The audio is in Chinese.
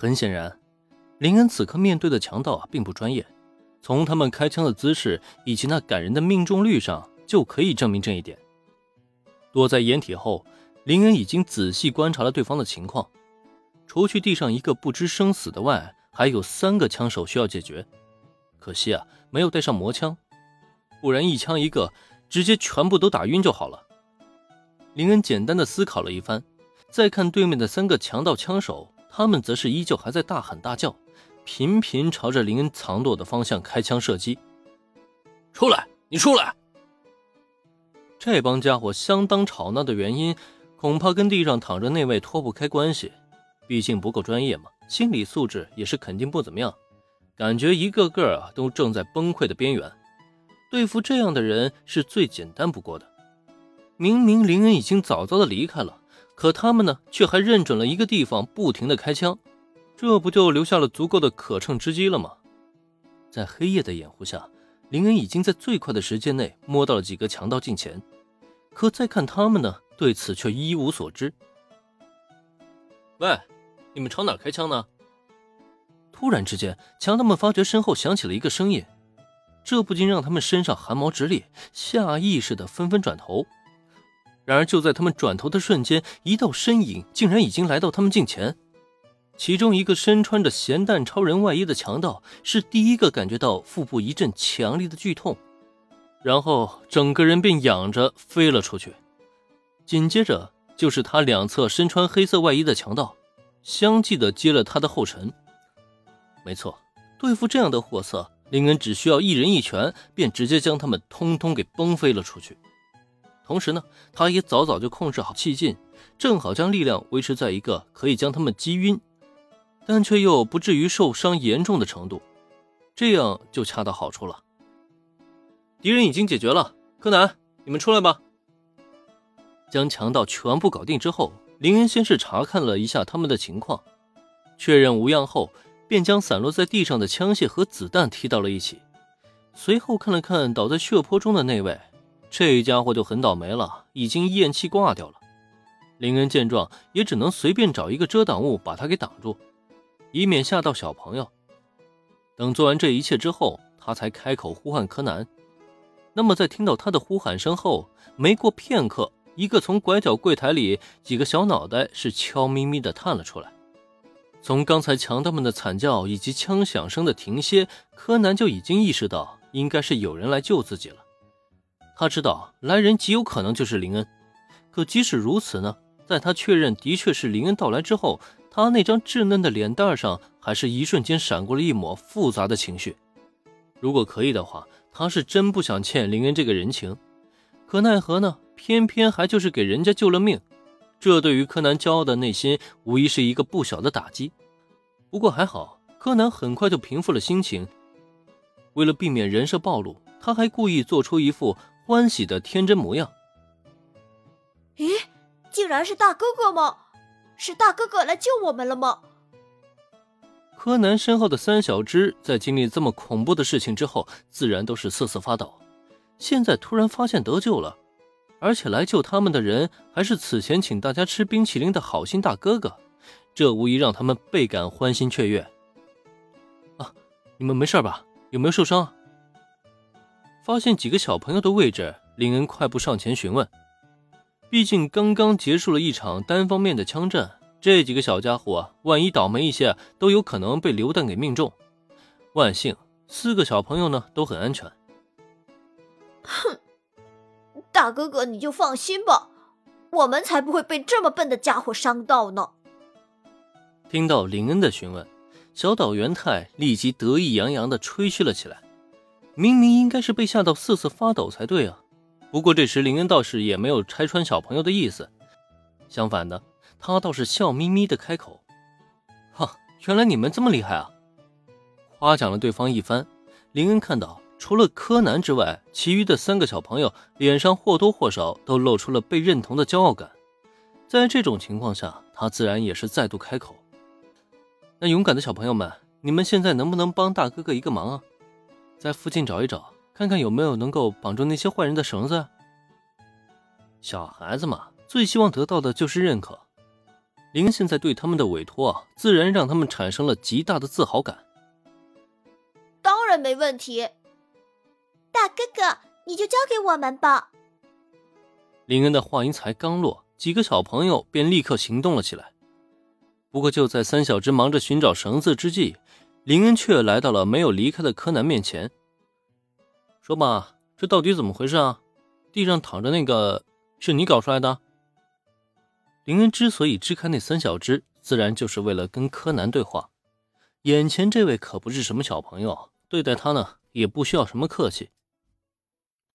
很显然，林恩此刻面对的强盗啊，并不专业。从他们开枪的姿势以及那感人的命中率上，就可以证明这一点。躲在掩体后，林恩已经仔细观察了对方的情况。除去地上一个不知生死的外，还有三个枪手需要解决。可惜啊，没有带上魔枪，不然一枪一个，直接全部都打晕就好了。林恩简单的思考了一番，再看对面的三个强盗枪手，他们则是依旧还在大喊大叫。频频朝着林恩藏躲的方向开枪射击。出来，你出来！这帮家伙相当吵闹的原因，恐怕跟地上躺着那位脱不开关系。毕竟不够专业嘛，心理素质也是肯定不怎么样。感觉一个个啊都正在崩溃的边缘。对付这样的人是最简单不过的。明明林恩已经早早的离开了，可他们呢，却还认准了一个地方，不停的开枪。这不就留下了足够的可乘之机了吗？在黑夜的掩护下，林恩已经在最快的时间内摸到了几个强盗近前，可再看他们呢，对此却一无所知。喂，你们朝哪开枪呢？突然之间，强盗们发觉身后响起了一个声音，这不禁让他们身上汗毛直立，下意识的纷纷转头。然而就在他们转头的瞬间，一道身影竟然已经来到他们近前。其中一个身穿着咸蛋超人外衣的强盗是第一个感觉到腹部一阵强烈的剧痛，然后整个人便仰着飞了出去。紧接着就是他两侧身穿黑色外衣的强盗，相继的接了他的后尘。没错，对付这样的货色，林恩只需要一人一拳，便直接将他们通通给崩飞了出去。同时呢，他也早早就控制好气劲，正好将力量维持在一个可以将他们击晕。但却又不至于受伤严重的程度，这样就恰到好处了。敌人已经解决了，柯南，你们出来吧。将强盗全部搞定之后，林恩先是查看了一下他们的情况，确认无恙后，便将散落在地上的枪械和子弹提到了一起。随后看了看倒在血泊中的那位，这家伙就很倒霉了，已经咽气挂掉了。林恩见状，也只能随便找一个遮挡物把他给挡住。以免吓到小朋友。等做完这一切之后，他才开口呼唤柯南。那么，在听到他的呼喊声后，没过片刻，一个从拐角柜台里几个小脑袋是悄咪咪的探了出来。从刚才强盗们的惨叫以及枪响声的停歇，柯南就已经意识到应该是有人来救自己了。他知道来人极有可能就是林恩，可即使如此呢，在他确认的确是林恩到来之后。他那张稚嫩的脸蛋上，还是一瞬间闪过了一抹复杂的情绪。如果可以的话，他是真不想欠林恩这个人情。可奈何呢？偏偏还就是给人家救了命，这对于柯南骄傲的内心，无疑是一个不小的打击。不过还好，柯南很快就平复了心情。为了避免人设暴露，他还故意做出一副欢喜的天真模样。咦，竟然是大哥哥吗？是大哥哥来救我们了吗？柯南身后的三小只在经历这么恐怖的事情之后，自然都是瑟瑟发抖。现在突然发现得救了，而且来救他们的人还是此前请大家吃冰淇淋的好心大哥哥，这无疑让他们倍感欢欣雀跃。啊，你们没事吧？有没有受伤？发现几个小朋友的位置，林恩快步上前询问。毕竟刚刚结束了一场单方面的枪战，这几个小家伙万一倒霉一些，都有可能被榴弹给命中。万幸，四个小朋友呢都很安全。哼，大哥哥你就放心吧，我们才不会被这么笨的家伙伤到呢。听到林恩的询问，小岛元太立即得意洋洋地吹嘘了起来。明明应该是被吓到瑟瑟发抖才对啊。不过这时林恩倒是也没有拆穿小朋友的意思，相反的，他倒是笑眯眯的开口：“哈，原来你们这么厉害啊！”夸奖了对方一番。林恩看到除了柯南之外，其余的三个小朋友脸上或多或少都露出了被认同的骄傲感。在这种情况下，他自然也是再度开口：“那勇敢的小朋友们，你们现在能不能帮大哥哥一个忙啊？在附近找一找。”看看有没有能够绑住那些坏人的绳子。小孩子嘛，最希望得到的就是认可。林现在对他们的委托啊，自然让他们产生了极大的自豪感。当然没问题，大哥哥，你就交给我们吧。林恩的话音才刚落，几个小朋友便立刻行动了起来。不过，就在三小只忙着寻找绳子之际，林恩却来到了没有离开的柯南面前。说吧，这到底怎么回事啊？地上躺着那个是你搞出来的？林恩之所以支开那三小只，自然就是为了跟柯南对话。眼前这位可不是什么小朋友，对待他呢也不需要什么客气。